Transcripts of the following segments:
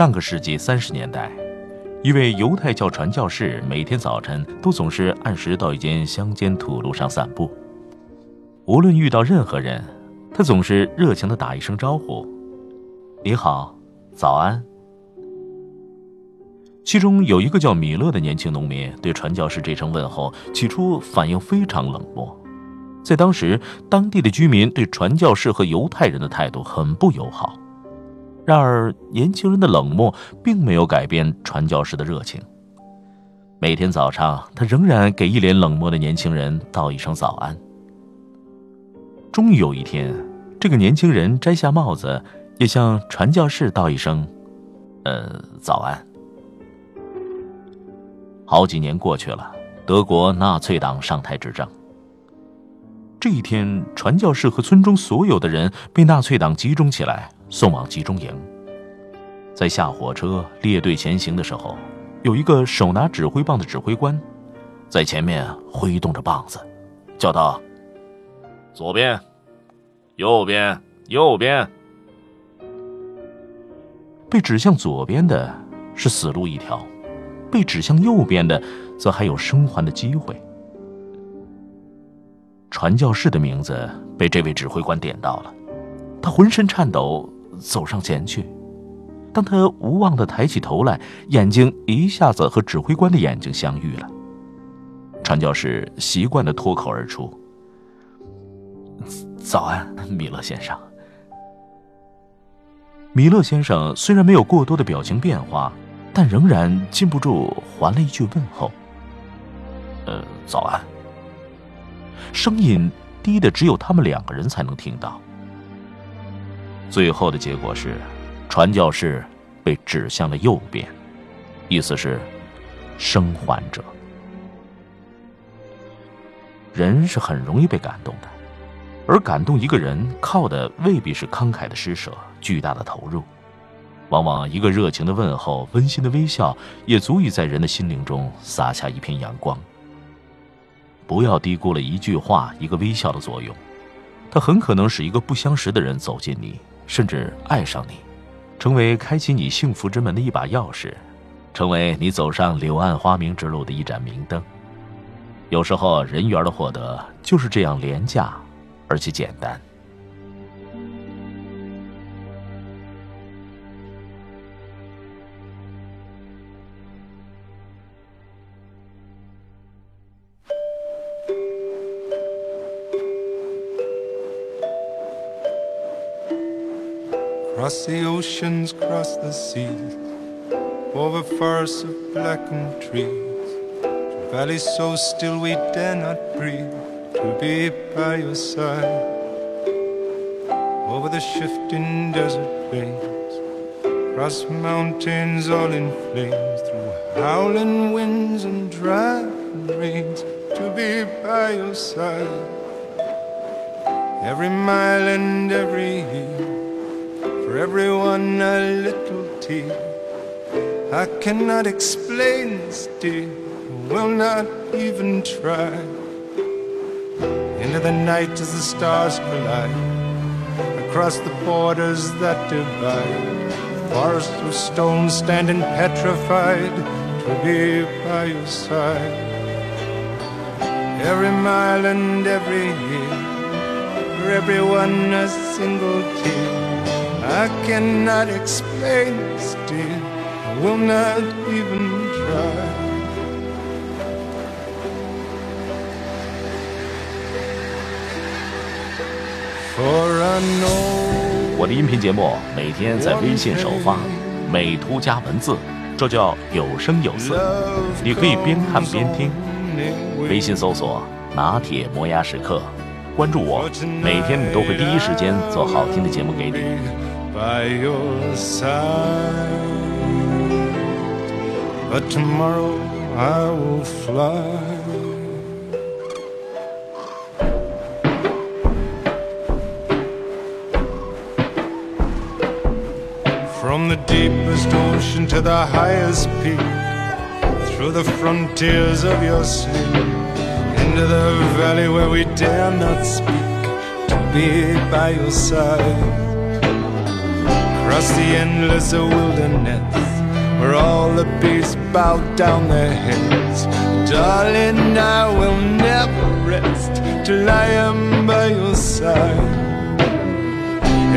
上个世纪三十年代，一位犹太教传教士每天早晨都总是按时到一间乡间土路上散步。无论遇到任何人，他总是热情地打一声招呼：“你好，早安。”其中有一个叫米勒的年轻农民，对传教士这声问候起初反应非常冷漠。在当时，当地的居民对传教士和犹太人的态度很不友好。然而，年轻人的冷漠并没有改变传教士的热情。每天早上，他仍然给一脸冷漠的年轻人道一声早安。终于有一天，这个年轻人摘下帽子，也向传教士道一声：“呃，早安。”好几年过去了，德国纳粹党上台执政。这一天，传教士和村中所有的人被纳粹党集中起来。送往集中营。在下火车列队前行的时候，有一个手拿指挥棒的指挥官，在前面挥动着棒子，叫道：“左边，右边，右边。”被指向左边的是死路一条，被指向右边的则还有生还的机会。传教士的名字被这位指挥官点到了，他浑身颤抖。走上前去，当他无望的抬起头来，眼睛一下子和指挥官的眼睛相遇了。传教士习惯的脱口而出：“早安，米勒先生。”米勒先生虽然没有过多的表情变化，但仍然禁不住还了一句问候：“呃，早安。”声音低的只有他们两个人才能听到。最后的结果是，传教士被指向了右边，意思是生还者。人是很容易被感动的，而感动一个人靠的未必是慷慨的施舍、巨大的投入，往往一个热情的问候、温馨的微笑，也足以在人的心灵中洒下一片阳光。不要低估了一句话、一个微笑的作用，它很可能使一个不相识的人走进你。甚至爱上你，成为开启你幸福之门的一把钥匙，成为你走上柳暗花明之路的一盏明灯。有时候，人缘的获得就是这样廉价，而且简单。Cross the oceans, cross the seas, over forests of blackened trees, to valleys so still we dare not breathe, to be by your side. Over the shifting desert plains, across mountains all in flames, through howling winds and driving rains, to be by your side. Every mile and every year for everyone a little tear. I cannot explain dear, will not even try. Into the night as the stars collide, across the borders that divide. Forests of stone standing petrified to be by your side. Every mile and every year, for everyone a single tear. I cannot explain this, dear. I will not even try. For I know 我的音频节目每天在微信首发，美图加文字，这叫有声有色。你可以边看边听。微信搜索“拿铁磨牙时刻”。关注我，每天你都会第一时间做好听的节目给你。By your side. But tomorrow I will fly. From the deepest ocean to the highest peak, through the frontiers of your sleep, into the valley where we dare not speak, to be by your side across the endless wilderness where all the beasts bow down their heads. Darling, I will never rest till I am by your side.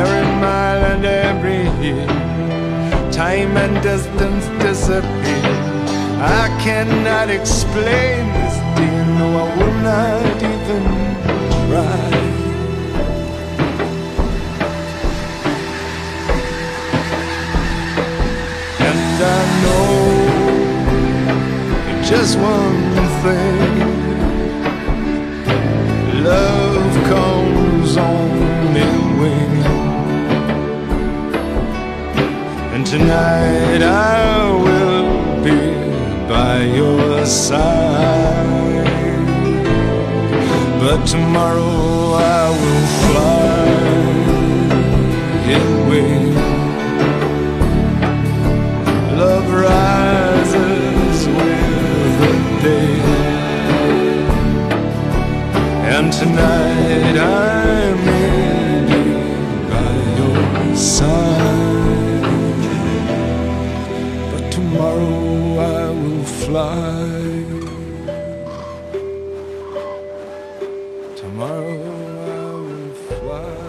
Every mile and every year, time and distance disappear. I cannot explain this, dear. No, I will not even try. Just one thing love comes on in wings. And tonight I will be by your side. But tomorrow I will fly Tomorrow I will fly.